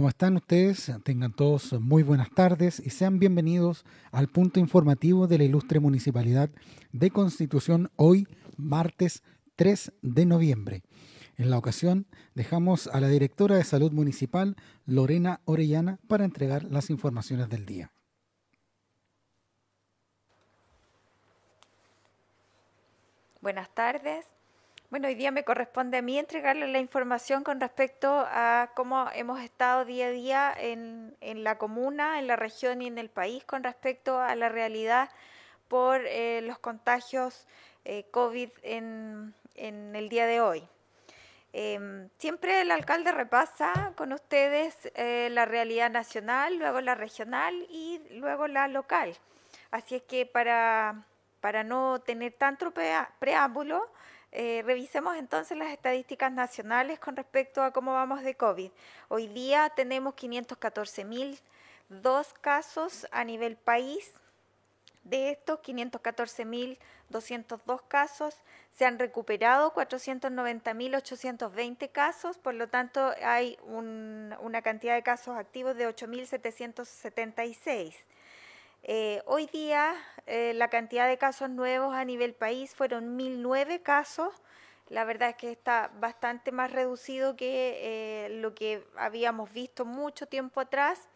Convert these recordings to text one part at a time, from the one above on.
¿Cómo están ustedes? Tengan todos muy buenas tardes y sean bienvenidos al punto informativo de la ilustre Municipalidad de Constitución hoy, martes 3 de noviembre. En la ocasión dejamos a la directora de Salud Municipal, Lorena Orellana, para entregar las informaciones del día. Buenas tardes. Bueno, hoy día me corresponde a mí entregarle la información con respecto a cómo hemos estado día a día en, la comuna, en la región y en el país con respecto a la realidad por eh, los contagios eh, COVID en, el día de hoy. Em, siempre el alcalde repasa con ustedes eh, la realidad nacional, luego la regional y luego la local. Así es que para, para no tener tanto preámbulo, eh, revisemos entonces las estadísticas nacionales con respecto a cómo vamos de COVID. Hoy día tenemos 514.002 casos a nivel país. De estos 514.202 casos se han recuperado 490.820 casos, por lo tanto hay una cantidad de casos activos de 8.776. Eh, hoy día eh, la cantidad de casos nuevos a nivel país fueron 1.009 casos. La verdad es que está bastante más reducido que eh, lo que habíamos visto mucho tiempo atrás,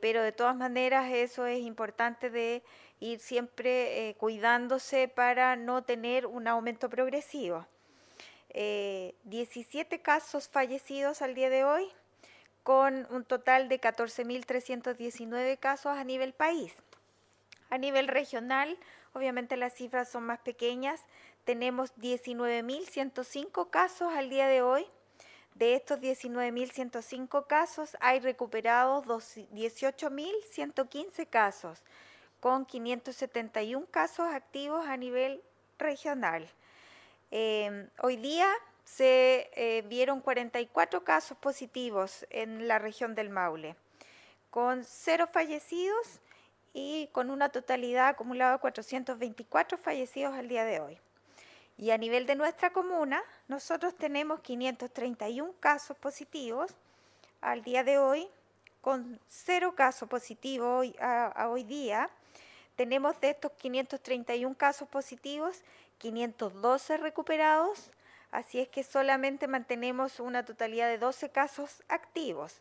pero de todas maneras eso es importante de ir siempre cuidándose para no tener un aumento progresivo. 17 casos fallecidos al día de hoy, con un total de 14.319 casos a nivel país. A nivel regional, obviamente las cifras son más pequeñas. Tenemos 19.105 casos al día de hoy. De estos 19.105 casos hay recuperados 18.115 casos, con 571 casos activos a nivel regional. Eh, hoy día se eh, vieron 44 casos positivos en la región del Maule, con cero fallecidos y con una totalidad acumulada de 424 fallecidos al día de hoy. Y a nivel de nuestra comuna, nosotros tenemos 531 casos positivos al día de hoy, con cero casos positivos a hoy día. Tenemos de estos 531 casos positivos, 512 recuperados, Así es que solamente mantenemos una totalidad de 12 casos activos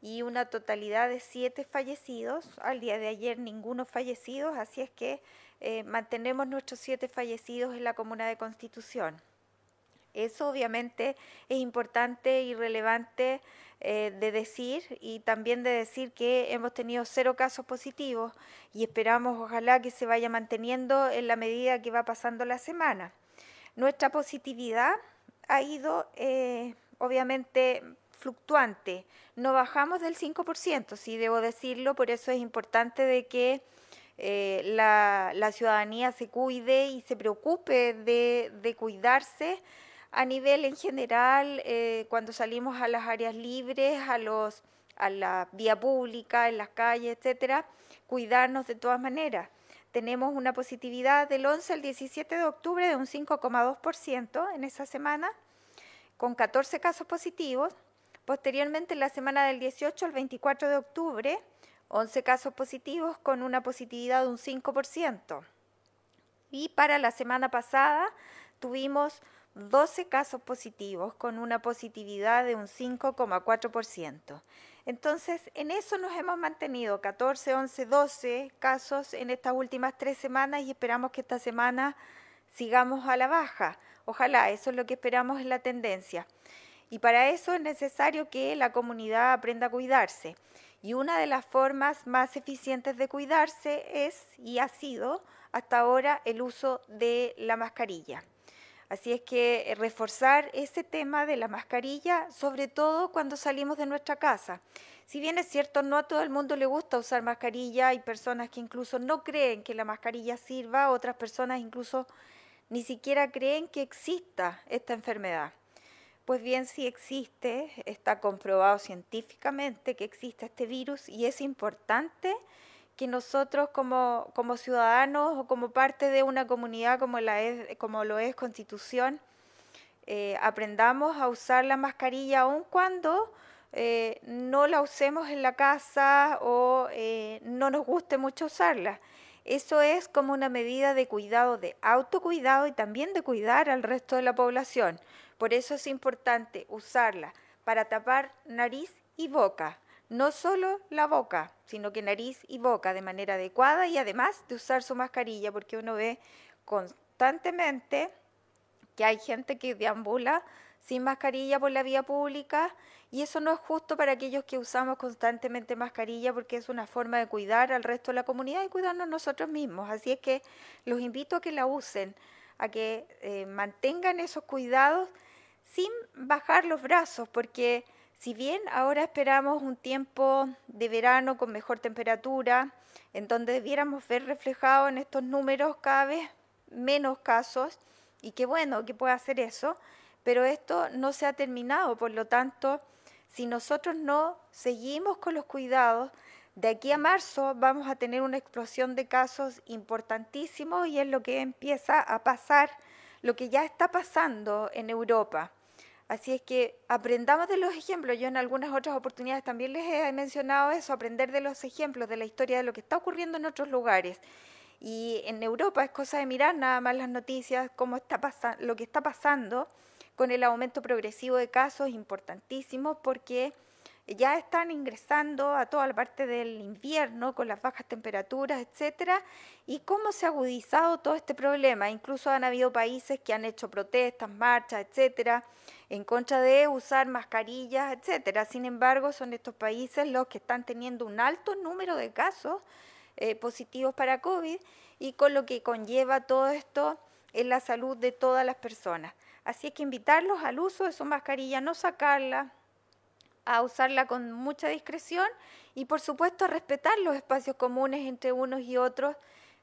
y una totalidad de 7 fallecidos. Al día de ayer ninguno fallecido, así es que eh, mantenemos nuestros 7 fallecidos en la comuna de Constitución. Eso obviamente es importante y relevante eh, de decir y también de decir que hemos tenido cero casos positivos y esperamos ojalá que se vaya manteniendo en la medida que va pasando la semana. Nuestra positividad ha ido eh, obviamente fluctuante. No bajamos del 5%, sí debo decirlo, por eso es importante de que eh, la, ciudadanía se cuide y se preocupe de, cuidarse a nivel en general, eh, cuando salimos a las áreas libres, a, los, a la vía pública, en las calles, etcétera, cuidarnos de todas maneras tenemos una positividad del 11 al 17 de octubre de un 5,2% en esa semana, con 14 casos positivos. Posteriormente, en la semana del 18 al 24 de octubre, 11 casos positivos con una positividad de un 5%. Y para la semana pasada tuvimos 12 casos positivos con una positividad de un 5,4%. Entonces, en eso nos hemos mantenido 14, 11, 12 casos en estas últimas tres semanas y esperamos que esta semana sigamos a la baja. Ojalá, eso es lo que esperamos en la tendencia. Y para eso es necesario que la comunidad aprenda a cuidarse. Y una de las formas más eficientes de cuidarse es y ha sido hasta ahora el uso de la mascarilla. Así es que eh, reforzar ese tema de la mascarilla, sobre todo cuando salimos de nuestra casa. Si bien es cierto, no a todo el mundo le gusta usar mascarilla, hay personas que incluso no creen que la mascarilla sirva, otras personas incluso ni siquiera creen que exista esta enfermedad. Pues bien, si existe, está comprobado científicamente que existe este virus y es importante que nosotros como, como ciudadanos o como parte de una comunidad como, la es, como lo es Constitución, eh, aprendamos a usar la mascarilla aun cuando eh, no la usemos en la casa o no nos guste mucho usarla. Eso es como una medida de cuidado, de autocuidado y también de cuidar al resto de la población. Por eso es importante usarla para tapar nariz y boca. No solo la boca, sino que nariz y boca de manera adecuada y además de usar su mascarilla, porque uno ve constantemente que hay gente que deambula sin mascarilla por la vía pública y eso no es justo para aquellos que usamos constantemente mascarilla porque es una forma de cuidar al resto de la comunidad y cuidarnos nosotros mismos. Así es que los invito a que la usen, a que eh, mantengan esos cuidados sin bajar los brazos, porque si bien ahora esperamos un tiempo de verano con mejor temperatura, en donde debiéramos ver reflejado en estos números cada vez menos casos, y qué bueno que pueda hacer eso, pero esto no se ha terminado, por lo tanto, si nosotros no seguimos con los cuidados, de aquí a marzo vamos a tener una explosión de casos importantísimos y es lo que empieza a pasar, lo que ya está pasando en Europa. Así es que aprendamos de los ejemplos. Yo en algunas otras oportunidades también les he mencionado eso, aprender de los ejemplos, de la historia de lo que está ocurriendo en otros lugares. Y en Europa es cosa de mirar nada más las noticias, cómo está lo que está pasando con el aumento progresivo de casos importantísimos porque ya están ingresando a toda la parte del invierno con las bajas temperaturas, etcétera, y cómo se ha agudizado todo este problema. Incluso han habido países que han hecho protestas, marchas, etcétera, en contra de usar mascarillas, etcétera. Sin embargo, son estos países los que están teniendo un alto número de casos eh, positivos para COVID y con lo que conlleva todo esto en la salud de todas las personas. Así es que invitarlos al uso de su mascarilla, no sacarla, a usarla con mucha discreción y por supuesto a respetar los espacios comunes entre unos y otros,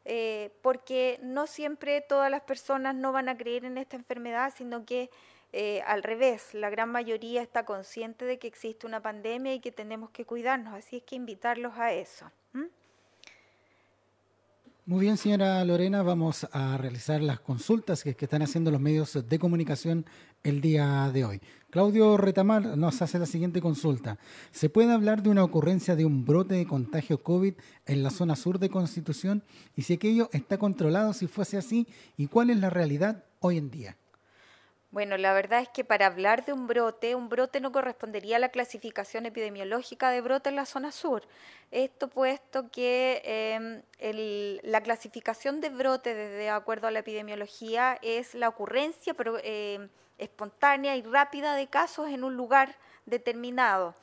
eh, porque no siempre todas las personas no van a creer en esta enfermedad, sino que eh, al revés, la gran mayoría está consciente de que existe una pandemia y que tenemos que cuidarnos, así es que invitarlos a eso. Muy bien, señora Lorena, vamos a realizar las consultas que, están haciendo los medios de comunicación el día de hoy. Claudio Retamar nos hace la siguiente consulta. ¿Se puede hablar de una ocurrencia de un brote de contagio COVID en la zona sur de Constitución? Y si aquello está controlado, si fuese así, ¿y cuál es la realidad hoy en día? Bueno, la verdad es que para hablar de un brote, un brote no correspondería a la clasificación epidemiológica de brote en la zona sur. Esto puesto que em, la clasificación de brote, de acuerdo a la epidemiología, es la ocurrencia pero, em, espontánea y rápida de casos en un lugar determinado.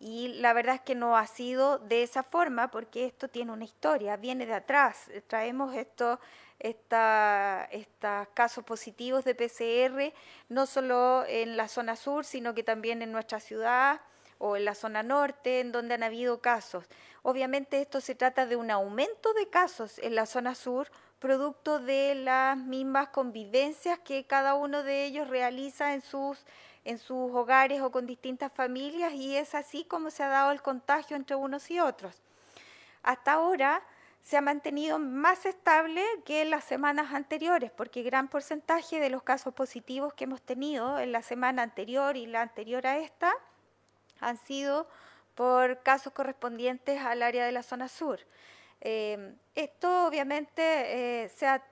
Y la verdad es que no ha sido de esa forma porque esto tiene una historia, viene de atrás. Traemos esto estos casos positivos de PCR, no solo en la zona sur, sino que también en nuestra ciudad o en la zona norte, en donde han habido casos. Obviamente esto se trata de un aumento de casos en la zona sur, producto de las mismas convivencias que cada uno de ellos realiza en sus, en sus hogares o con distintas familias, y es así como se ha dado el contagio entre unos y otros. Hasta ahora, se ha mantenido más estable que en las semanas anteriores, porque gran porcentaje de los casos positivos que hemos tenido en la semana anterior y la anterior a esta han sido por casos correspondientes al área de la zona sur. Eh, esto obviamente eh, se ha,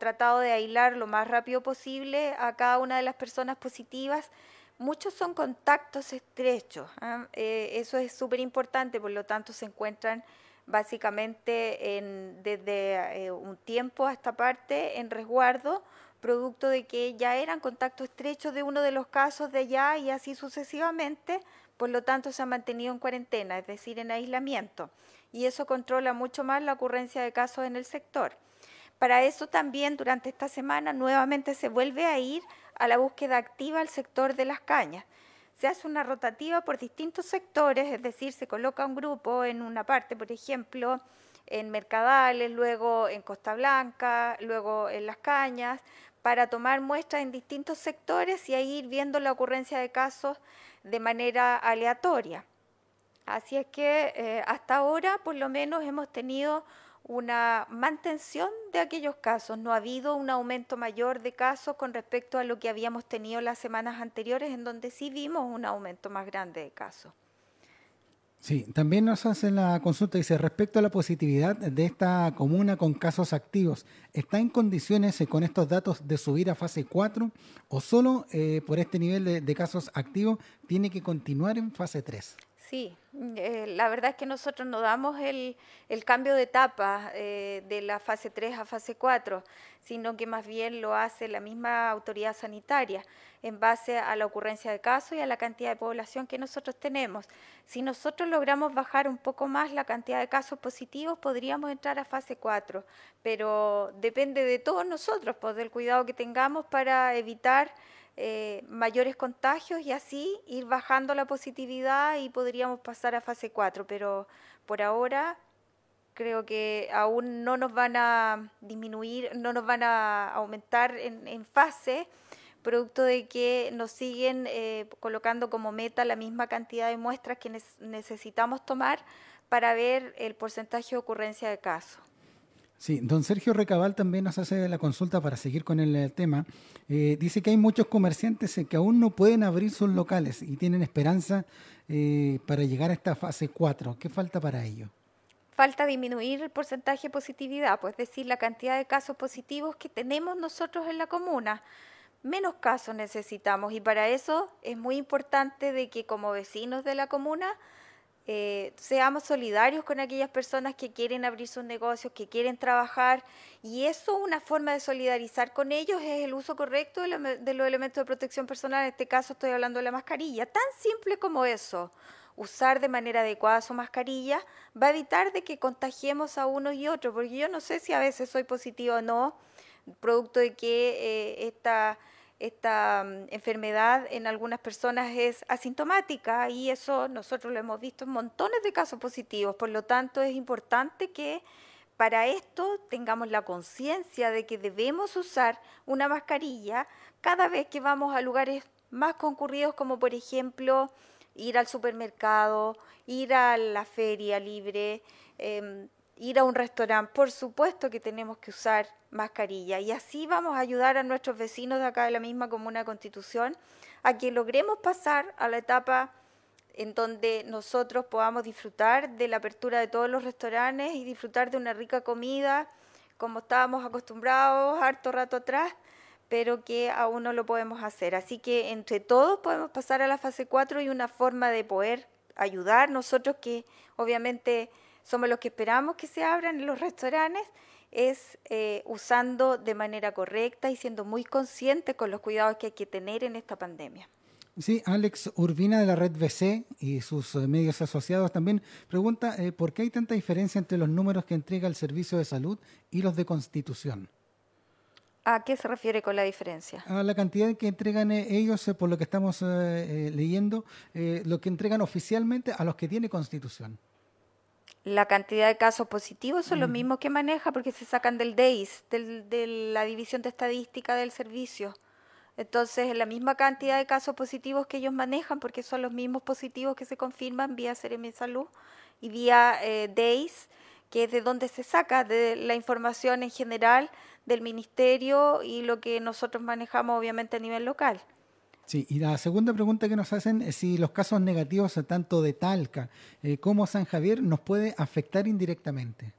tratado de aislar lo más rápido posible a cada una de las personas positivas. Muchos son contactos estrechos, ¿ah? eh, eso es súper importante, por lo tanto se encuentran básicamente desde eh, un tiempo a esta parte en resguardo, producto de que ya eran contacto estrecho de uno de los casos de allá y así sucesivamente, por lo tanto se ha mantenido en cuarentena, es decir, en aislamiento. Y eso controla mucho más la ocurrencia de casos en el sector. Para eso también durante esta semana nuevamente se vuelve a ir a la búsqueda activa al sector de las cañas se hace una rotativa por distintos sectores, es decir, se coloca un grupo en una parte, por ejemplo, en Mercadales, luego en Costa Blanca, luego en Las Cañas, para tomar muestras en distintos sectores y ahí ir viendo la ocurrencia de casos de manera aleatoria. Así es que eh, hasta ahora, por lo menos, hemos tenido una mantención de aquellos casos. No ha habido un aumento mayor de casos con respecto a lo que habíamos tenido las semanas anteriores, en donde sí vimos un aumento más grande de casos. Sí, también nos hacen la consulta, dice, respecto a la positividad de esta comuna con casos activos, ¿está en condiciones eh, con estos datos de subir a fase 4 o solo eh, por este nivel de, de, casos activos tiene que continuar en fase 3? Sí, eh, la verdad es que nosotros no damos el, el cambio de etapa eh, de la fase 3 a fase 4, sino que más bien lo hace la misma autoridad sanitaria en base a la ocurrencia de casos y a la cantidad de población que nosotros tenemos. Si nosotros logramos bajar un poco más la cantidad de casos positivos, podríamos entrar a fase 4, pero depende de todos nosotros, pues, del cuidado que tengamos para evitar eh, mayores contagios y así ir bajando la positividad y podríamos pasar a fase 4, pero por ahora creo que aún no nos van a disminuir, no nos van a aumentar en, fase, producto de que nos siguen eh, colocando como meta la misma cantidad de muestras que necesitamos tomar para ver el porcentaje de ocurrencia de casos. Sí, don Sergio Recabal también nos hace la consulta para seguir con el, tema. Eh, dice que hay muchos comerciantes que aún no pueden abrir sus locales y tienen esperanza eh, para llegar a esta fase 4. ¿Qué falta para ello? Falta disminuir el porcentaje de positividad, pues es decir, la cantidad de casos positivos que tenemos nosotros en la comuna. Menos casos necesitamos y para eso es muy importante de que como vecinos de la comuna eh, seamos solidarios con aquellas personas que quieren abrir sus negocios, que quieren trabajar, y eso una forma de solidarizar con ellos es el uso correcto de, los elementos de protección personal, en este caso estoy hablando de la mascarilla, tan simple como eso. Usar de manera adecuada su mascarilla va a evitar de que contagiemos a uno y otro, porque yo no sé si a veces soy positivo o no, producto de que eh, esta esta mm, enfermedad en algunas personas es asintomática y eso nosotros lo hemos visto en montones de casos positivos. Por lo tanto, es importante que para esto tengamos la conciencia de que debemos usar una mascarilla cada vez que vamos a lugares más concurridos como por ejemplo ir al supermercado, ir a la feria libre, em, ir a un restaurante, por supuesto que tenemos que usar mascarilla y así vamos a ayudar a nuestros vecinos de acá de la misma Comuna Constitución a que logremos pasar a la etapa en donde nosotros podamos disfrutar de la apertura de todos los restaurantes y disfrutar de una rica comida como estábamos acostumbrados harto rato atrás, pero que aún no lo podemos hacer. Así que entre todos podemos pasar a la fase 4 y una forma de poder ayudar nosotros que obviamente somos los que esperamos que se abran los restaurantes, es eh, usando de manera correcta y siendo muy conscientes con los cuidados que hay que tener en esta pandemia. Sí, Alex Urbina de la red BC y sus eh, medios asociados también pregunta eh, por qué hay tanta diferencia entre los números que entrega el Servicio de Salud y los de Constitución. ¿A qué se refiere con la diferencia? A la cantidad que entregan ellos, por lo que estamos leyendo, lo que entregan oficialmente a los que tiene Constitución la cantidad de casos positivos son los mismos que maneja porque se sacan del DEIS, de la División de Estadística del Servicio. Entonces, la misma cantidad de casos positivos que ellos manejan, porque son los mismos positivos que se confirman vía Seremi Salud y vía eh, DEIS, que es de donde se saca de la información en general del ministerio y lo que nosotros manejamos obviamente a nivel local. Sí, y la segunda pregunta que nos hacen es si los casos negativos tanto de Talca eh, como San Javier nos puede afectar indirectamente.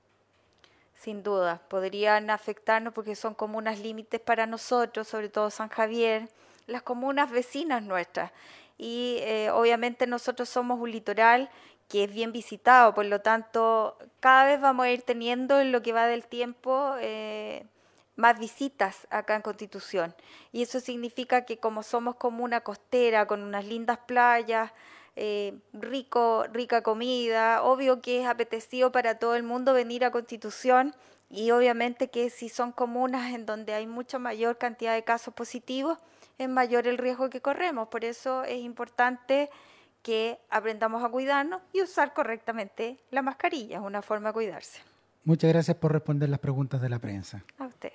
Sin duda, podrían afectarnos porque son comunas límites para nosotros, sobre todo San Javier, las comunas vecinas nuestras. Y eh, obviamente nosotros somos un litoral que es bien visitado, por lo tanto, cada vez vamos a ir teniendo en lo que va del tiempo. Eh, más visitas acá en Constitución. Y eso significa que como somos como una costera con unas lindas playas, eh, rico, rica comida, obvio que es apetecido para todo el mundo venir a Constitución y obviamente que si son comunas en donde hay mucha mayor cantidad de casos positivos, es mayor el riesgo que corremos. Por eso es importante que aprendamos a cuidarnos y usar correctamente la mascarilla, es una forma de cuidarse. Muchas gracias por responder las preguntas de la prensa. A usted.